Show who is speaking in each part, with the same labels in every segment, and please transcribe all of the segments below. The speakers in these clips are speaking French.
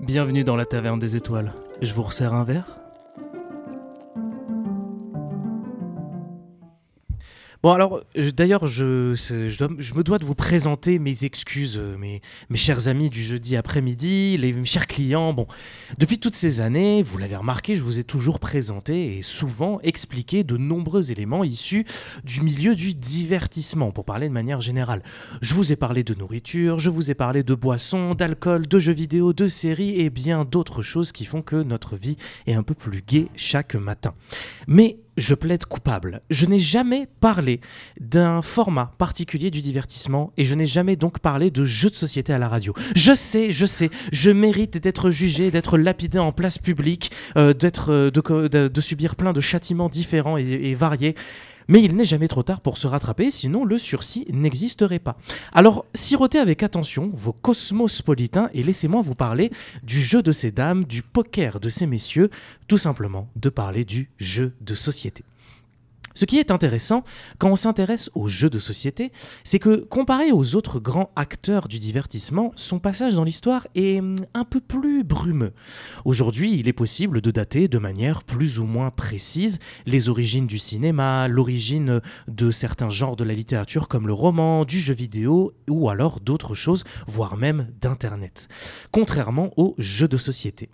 Speaker 1: Bienvenue dans la taverne des étoiles. Je vous resserre un verre? Bon alors, euh, d'ailleurs, je, me dois de vous présenter mes excuses, euh, mes, mes chers amis du jeudi après-midi, les mes chers clients. Bon, depuis toutes ces années, vous l'avez remarqué, je vous ai toujours présenté et souvent expliqué de nombreux éléments issus du milieu du divertissement, pour parler de manière générale. Je vous ai parlé de nourriture, je vous ai parlé de boissons, d'alcool, de jeux vidéo, de séries et bien d'autres choses qui font que notre vie est un peu plus gaie chaque matin. Mais je plaide coupable. Je n'ai jamais parlé d'un format particulier du divertissement et je n'ai jamais donc parlé de jeux de société à la radio. Je sais, je sais, je mérite d'être jugé, d'être lapidé en place publique, euh, euh, de, subir plein de châtiments différents et variés. Mais il n'est jamais trop tard pour se rattraper, sinon le sursis n'existerait pas. Alors, sirotez avec attention vos cosmospolitains et laissez-moi vous parler du jeu de ces dames, du poker de ces messieurs, tout simplement de parler du jeu de société. Ce qui est intéressant quand on s'intéresse aux jeux de société, c'est que comparé aux autres grands acteurs du divertissement, son passage dans l'histoire est hum, un peu plus brumeux. Aujourd'hui, il est possible de dater de manière plus ou moins précise les origines du cinéma, l'origine de certains genres de la littérature comme le roman, du jeu vidéo ou alors d'autres choses, voire même d'Internet. Contrairement aux jeux de société.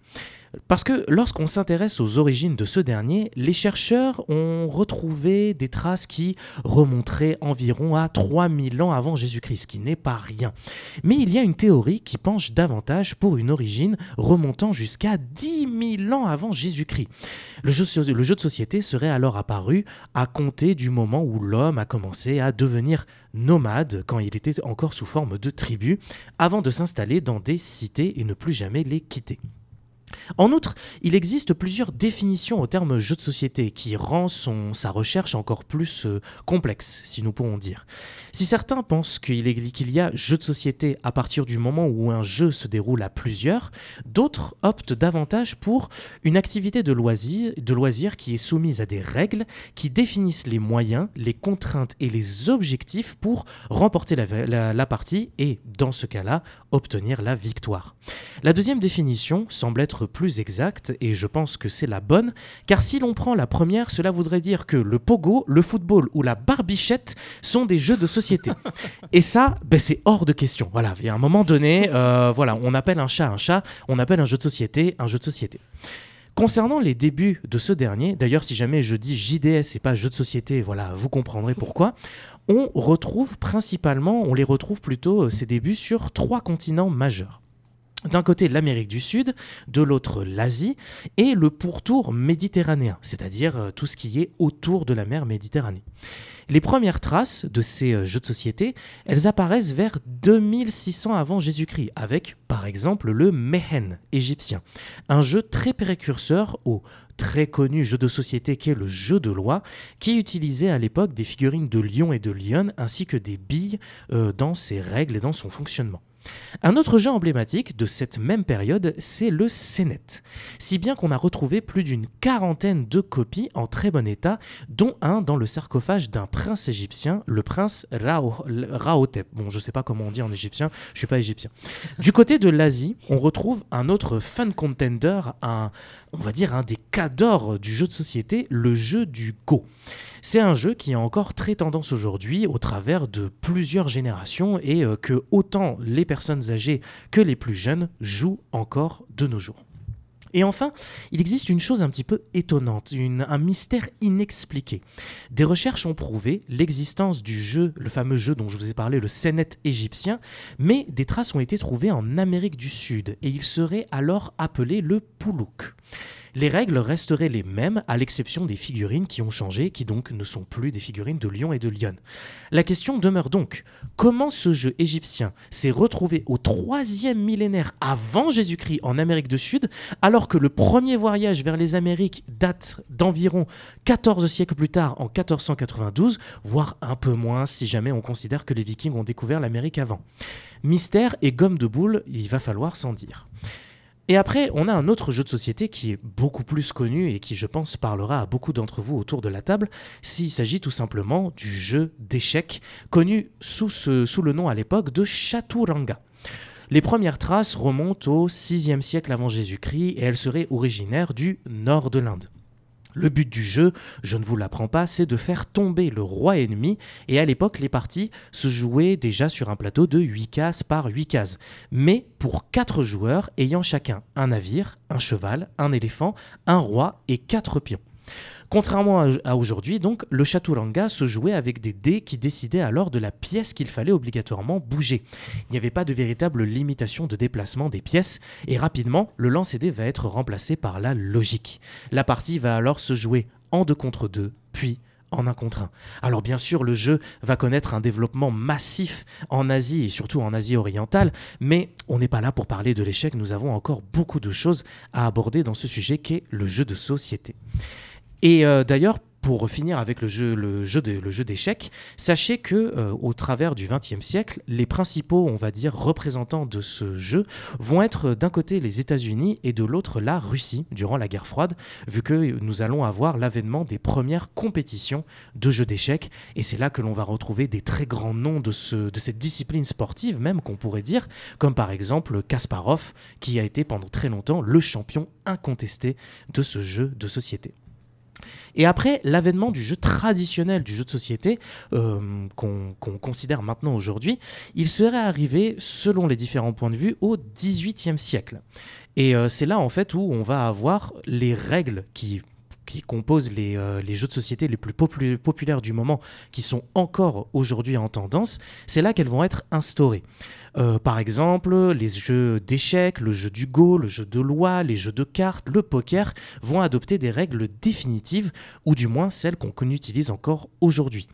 Speaker 1: Parce que lorsqu'on s'intéresse aux origines de ce dernier, les chercheurs ont retrouvé des traces qui remonteraient environ à 3000 ans avant Jésus-Christ, ce qui n'est pas rien. Mais il y a une théorie qui penche davantage pour une origine remontant jusqu'à 10 000 ans avant Jésus-Christ. Le jeu, le jeu de société serait alors apparu à compter du moment où l'homme a commencé à devenir nomade quand il était encore sous forme de tribu, avant de s'installer dans des cités et ne plus jamais les quitter. En outre, il existe plusieurs définitions au terme jeu de société qui rend sa recherche encore plus euh, complexe, si nous pouvons dire. Si certains pensent qu'il y a jeu de société à partir du moment où un jeu se déroule à plusieurs, d'autres optent davantage pour une activité de loisir, qui est soumise à des règles qui définissent les moyens, les contraintes et les objectifs pour remporter la partie et, dans ce cas-là, obtenir la victoire. La deuxième définition semble être plus exacte et je pense que c'est la bonne, car si l'on prend la première, cela voudrait dire que le pogo, le football ou la barbichette sont des jeux de société. et ça, ben, c'est hors de question. Voilà, il y a un moment donné, euh, voilà, on appelle un chat un chat, on appelle un jeu de société un jeu de société. Concernant les débuts de ce dernier, d'ailleurs si jamais je dis JDS et pas jeu de société, voilà, vous comprendrez pourquoi, on retrouve principalement, on les retrouve plutôt euh, ces débuts sur trois continents majeurs. D'un côté l'Amérique du Sud, de l'autre l'Asie et le pourtour méditerranéen, c'est-à-dire euh, tout ce qui est autour de la mer Méditerranée. Les premières traces de ces euh, jeux de société, elles apparaissent vers 2600 avant Jésus-Christ, avec par exemple le Mehen égyptien, un jeu très précurseur au très connu jeu de société qu'est le jeu de loi, qui utilisait à l'époque des figurines de lions et de lionnes ainsi que des billes euh, dans ses règles et dans son fonctionnement. Un autre jeu emblématique de cette même période, c'est le Sénet. Si bien qu'on a retrouvé plus d'une quarantaine de copies en très bon état, dont un dans le sarcophage d'un prince égyptien, le prince Rao- Raotep. Bon, je sais pas comment on dit en égyptien, je suis pas égyptien. Du côté de l'Asie, on retrouve un autre fun contender, un, on va dire un des cadors du jeu de société, le jeu du Go. C'est un jeu qui a encore très tendance aujourd'hui au travers de plusieurs générations et euh, que autant les personnes âgées que les plus jeunes jouent encore de nos jours. Et enfin, il existe une chose un petit peu étonnante, un mystère inexpliqué. Des recherches ont prouvé l'existence du jeu, le fameux jeu dont je vous ai parlé, le Senet égyptien, mais des traces ont été trouvées en Amérique du Sud et il serait alors appelé le Poulouk. Les règles resteraient les mêmes, à l'exception des figurines qui ont changé, qui donc ne sont plus des figurines de lion et de lionne. La question demeure donc, comment ce jeu égyptien s'est retrouvé au troisième millénaire avant Jésus-Christ en Amérique du Sud, alors que le premier voyage vers les Amériques date d'environ 14 siècles plus tard, en 1492, voire un peu moins si jamais on considère que les Vikings ont découvert l'Amérique avant? Mystère et gomme de boule, il va falloir s'en dire. Et après, on a un autre jeu de société qui est beaucoup plus connu et qui, je pense, parlera à beaucoup d'entre vous autour de la table, s'il s'agit tout simplement du jeu d'échecs, connu sous, le nom à l'époque de Chaturanga. Les premières traces remontent au 6e siècle avant Jésus-Christ et elles seraient originaires du nord de l'Inde. Le but du jeu, je ne vous l'apprends pas, c'est de faire tomber le roi ennemi, et à l'époque les parties se jouaient déjà sur un plateau de 8 cases par 8 cases, mais pour 4 joueurs ayant chacun un navire, un cheval, un éléphant, un roi et 4 pions. Contrairement à, aujourd'hui, donc, le Chaturanga se jouait avec des dés qui décidaient alors de la pièce qu'il fallait obligatoirement bouger. Il n'y avait pas de véritable limitation de déplacement des pièces, et rapidement, le lancer dés va être remplacé par la logique. La partie va alors se jouer en 2 contre 2, puis en un contre un. Alors bien sûr, le jeu va connaître un développement massif en Asie et surtout en Asie orientale, mais on n'est pas là pour parler de l'échec, nous avons encore beaucoup de choses à aborder dans ce sujet qu'est le jeu de société. Et euh, d'ailleurs, pour finir avec le jeu, le jeu, le jeu d'échecs, sachez que euh, au travers du XXe siècle, les principaux, on va dire, représentants de ce jeu vont être euh, d'un côté les États-Unis et de l'autre la Russie durant la guerre froide, vu que nous allons avoir l'avènement des premières compétitions de jeux d'échecs, et c'est là que l'on va retrouver des très grands noms de, ce, de cette discipline sportive, même qu'on pourrait dire, comme par exemple Kasparov, qui a été pendant très longtemps le champion incontesté de ce jeu de société. Et après l'avènement du jeu traditionnel, du jeu de société, euh, qu'on considère maintenant aujourd'hui, il serait arrivé, selon les différents points de vue, au XVIIIe siècle. Et euh, c'est là en fait où on va avoir les règles qui qui composent les, euh, les, jeux de société les plus populaires du moment, qui sont encore aujourd'hui en tendance, c'est là qu'elles vont être instaurées. Euh, par exemple, les jeux d'échecs, le jeu du Go, le jeu de loi, les jeux de cartes, le poker vont adopter des règles définitives, ou du moins celles qu'on utilise encore aujourd'hui.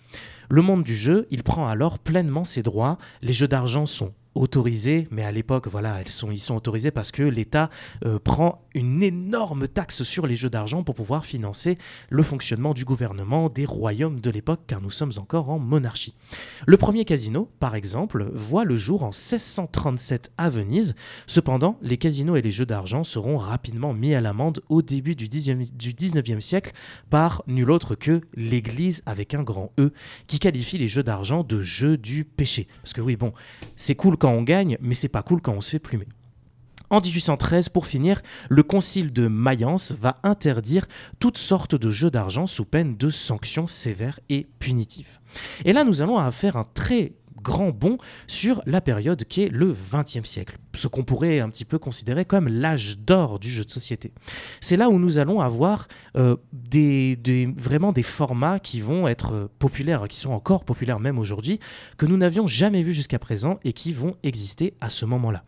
Speaker 1: Le monde du jeu, il prend alors pleinement ses droits, les jeux d'argent sont autorisés, mais à l'époque, voilà, elles sont, ils sont autorisés parce que l'État euh, prend une énorme taxe sur les jeux d'argent pour pouvoir financer le fonctionnement du gouvernement des royaumes de l'époque, car nous sommes encore en monarchie. Le premier casino, par exemple, voit le jour en 1637 à Venise. Cependant, les casinos et les jeux d'argent seront rapidement mis à l'amende au début du, 19e siècle par nul autre que l'Église avec un grand E, qui qualifie les jeux d'argent de jeux du péché. Parce que oui, bon, c'est cool quand on gagne, mais c'est pas cool quand on se fait plumer. En 1813, pour finir, le concile de Mayence va interdire toutes sortes de jeux d'argent sous peine de sanctions sévères et punitives. Et là, nous allons faire un très grand bond sur la période qui est le XXe siècle, ce qu'on pourrait un petit peu considérer comme l'âge d'or du jeu de société. C'est là où nous allons avoir euh, vraiment des formats qui vont être populaires, qui sont encore populaires même aujourd'hui, que nous n'avions jamais vus jusqu'à présent et qui vont exister à ce moment-là.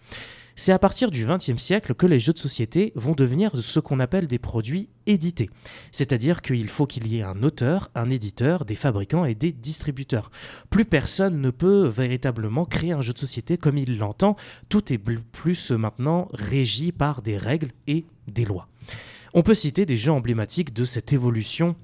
Speaker 1: C'est à partir du XXe siècle que les jeux de société vont devenir ce qu'on appelle des produits édités. C'est-à-dire qu'il faut qu'il y ait un auteur, un éditeur, des fabricants et des distributeurs. Plus personne ne peut véritablement créer un jeu de société comme il l'entend. Tout est plus maintenant régi par des règles et des lois. On peut citer des jeux emblématiques de cette évolution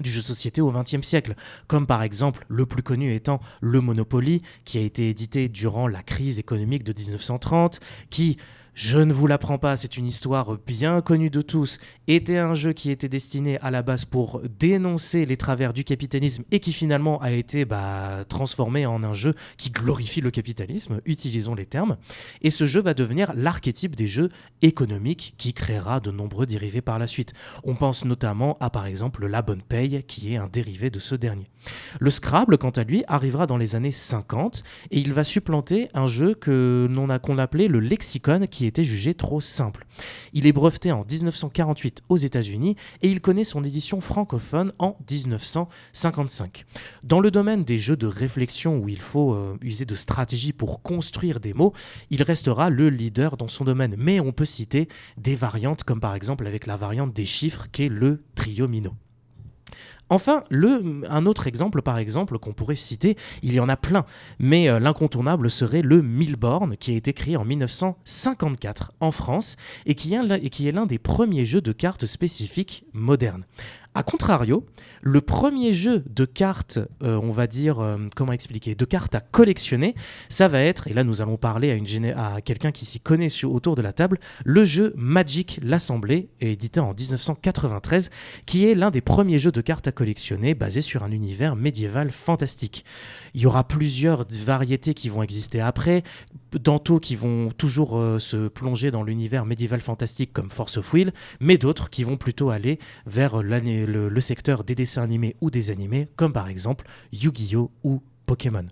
Speaker 1: du jeu de société au XXe siècle, comme par exemple le plus connu étant le Monopoly, qui a été édité durant la crise économique de 1930, qui je ne vous l'apprends pas, c'est une histoire bien connue de tous, était un jeu qui était destiné à la base pour dénoncer les travers du capitalisme et qui finalement a été bah, transformé en un jeu qui glorifie le capitalisme, utilisons les termes. Et ce jeu va devenir l'archétype des jeux économiques qui créera de nombreux dérivés par la suite. On pense notamment à par exemple la bonne paye qui est un dérivé de ce dernier. Le Scrabble, quant à lui, arrivera dans les années 50 et il va supplanter un jeu que l'on a qu'on appelait le lexicon qui était jugé trop simple. Il est breveté en 1948 aux États-Unis et il connaît son édition francophone en 1955. Dans le domaine des jeux de réflexion où il faut euh, user de stratégie pour construire des mots, il restera le leader dans son domaine. Mais on peut citer des variantes comme par exemple avec la variante des chiffres qui est le triomino. Enfin, un autre exemple, par exemple, qu'on pourrait citer, il y en a plein, mais euh, l'incontournable serait le Milborn, qui a été créé en 1954 en France et qui est l'un des premiers jeux de cartes spécifiques modernes. A contrario, le premier jeu de cartes, euh, on va dire, euh, comment expliquer, de cartes à collectionner, ça va être, et là nous allons parler à, quelqu'un qui s'y connaît autour de la table, le jeu Magic l'Assemblée, édité en 1993, qui est l'un des premiers jeux de cartes à collectionner basé sur un univers médiéval fantastique. Il y aura plusieurs variétés qui vont exister après, Tantôt qui vont toujours euh, se plonger dans l'univers médiéval fantastique comme Force of Will, mais d'autres qui vont plutôt aller vers le, secteur des dessins animés ou des animés, comme par exemple Yu-Gi-Oh! ou Pokémon.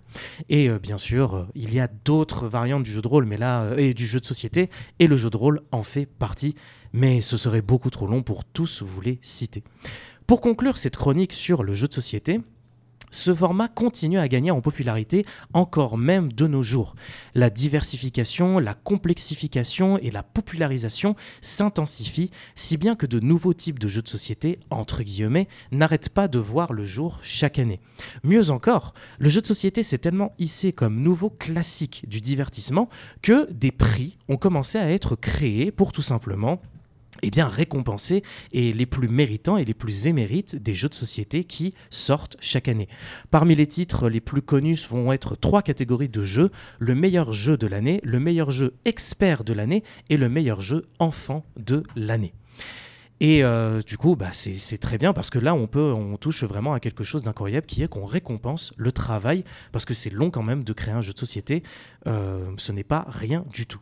Speaker 1: Et euh, bien sûr, euh, il y a d'autres variantes du jeu de rôle, mais là, et du jeu de société, et le jeu de rôle en fait partie. Mais ce serait beaucoup trop long pour tous vous les citer. Pour conclure cette chronique sur le jeu de société, ce format continue à gagner en popularité encore même de nos jours. La diversification, la complexification et la popularisation s'intensifient, si bien que de nouveaux types de jeux de société, entre guillemets, n'arrêtent pas de voir le jour chaque année. Mieux encore, le jeu de société s'est tellement hissé comme nouveau classique du divertissement que des prix ont commencé à être créés pour tout simplement eh bien, récompenser et les plus méritants et les plus émérites des jeux de société qui sortent chaque année. Parmi les titres les plus connus vont être trois catégories de jeux le meilleur jeu de l'année, le meilleur jeu expert de l'année et le meilleur jeu enfant de l'année. Et euh, du coup, bah, c'est très bien parce que là, on, peut, on touche vraiment à quelque chose d'incroyable qui est qu'on récompense le travail parce que c'est long quand même de créer un jeu de société. Euh, ce n'est pas rien du tout.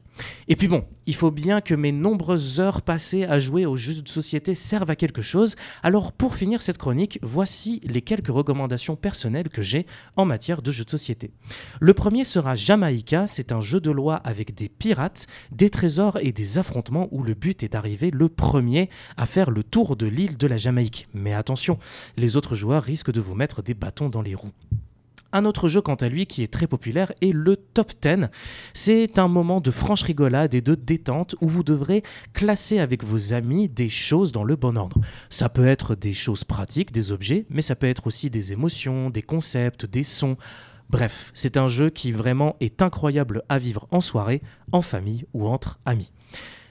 Speaker 1: Et puis bon, il faut bien que mes nombreuses heures passées à jouer aux jeux de société servent à quelque chose. Alors pour finir cette chronique, voici les quelques recommandations personnelles que j'ai en matière de jeux de société. Le premier sera Jamaïca, c'est un jeu de loi avec des pirates, des trésors et des affrontements où le but est d'arriver le premier à faire le tour de l'île de la Jamaïque. Mais attention, les autres joueurs risquent de vous mettre des bâtons dans les roues. Un autre jeu, quant à lui, qui est très populaire est le Top 10. C'est un moment de franche rigolade et de détente où vous devrez classer avec vos amis des choses dans le bon ordre. Ça peut être des choses pratiques, des objets, mais ça peut être aussi des émotions, des concepts, des sons. Bref, c'est un jeu qui vraiment est incroyable à vivre en soirée, en famille ou entre amis.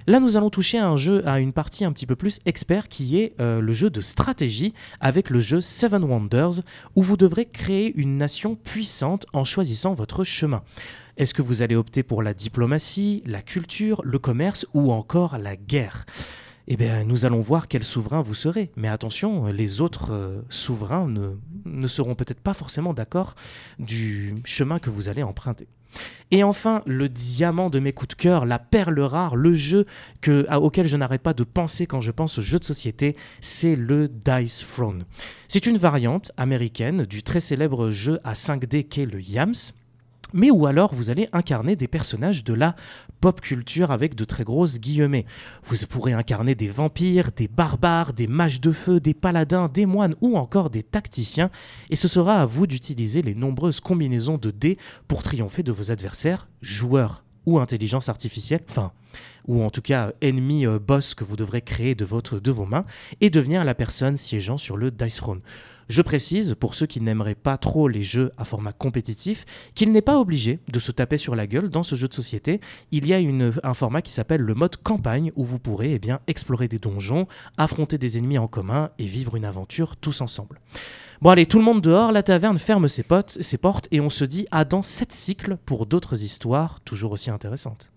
Speaker 1: Là, nous allons toucher à un jeu, à une partie un petit peu plus expert qui est euh, le jeu de stratégie avec le jeu Seven Wonders où vous devrez créer une nation puissante en choisissant votre chemin. Est-ce que vous allez opter pour la diplomatie, la culture, le commerce ou encore la guerre? Eh bien, nous allons voir quel souverain vous serez. Mais attention, les autres euh, souverains ne, seront peut-être pas forcément d'accord du chemin que vous allez emprunter. Et enfin, le diamant de mes coups de cœur, la perle rare, le jeu que, auquel je n'arrête pas de penser quand je pense aux jeux de société, c'est le Dice Throne. C'est une variante américaine du très célèbre jeu à 5D qu'est le Yams mais ou alors vous allez incarner des personnages de la pop culture avec de très grosses guillemets. Vous pourrez incarner des vampires, des barbares, des mages de feu, des paladins, des moines ou encore des tacticiens, et ce sera à vous d'utiliser les nombreuses combinaisons de dés pour triompher de vos adversaires, joueurs ou intelligence artificielle, enfin, ou en tout cas ennemi euh, boss que vous devrez créer de, vos mains, et devenir la personne siégeant sur le Dice Throne. Je précise, pour ceux qui n'aimeraient pas trop les jeux à format compétitif, qu'il n'est pas obligé de se taper sur la gueule dans ce jeu de société. Il y a un format qui s'appelle le mode campagne, où vous pourrez eh explorer des donjons, affronter des ennemis en commun et vivre une aventure tous ensemble. Bon allez, tout le monde dehors, la taverne ferme ses, ses portes et on se dit à dans sept cycles pour d'autres histoires toujours aussi intéressantes.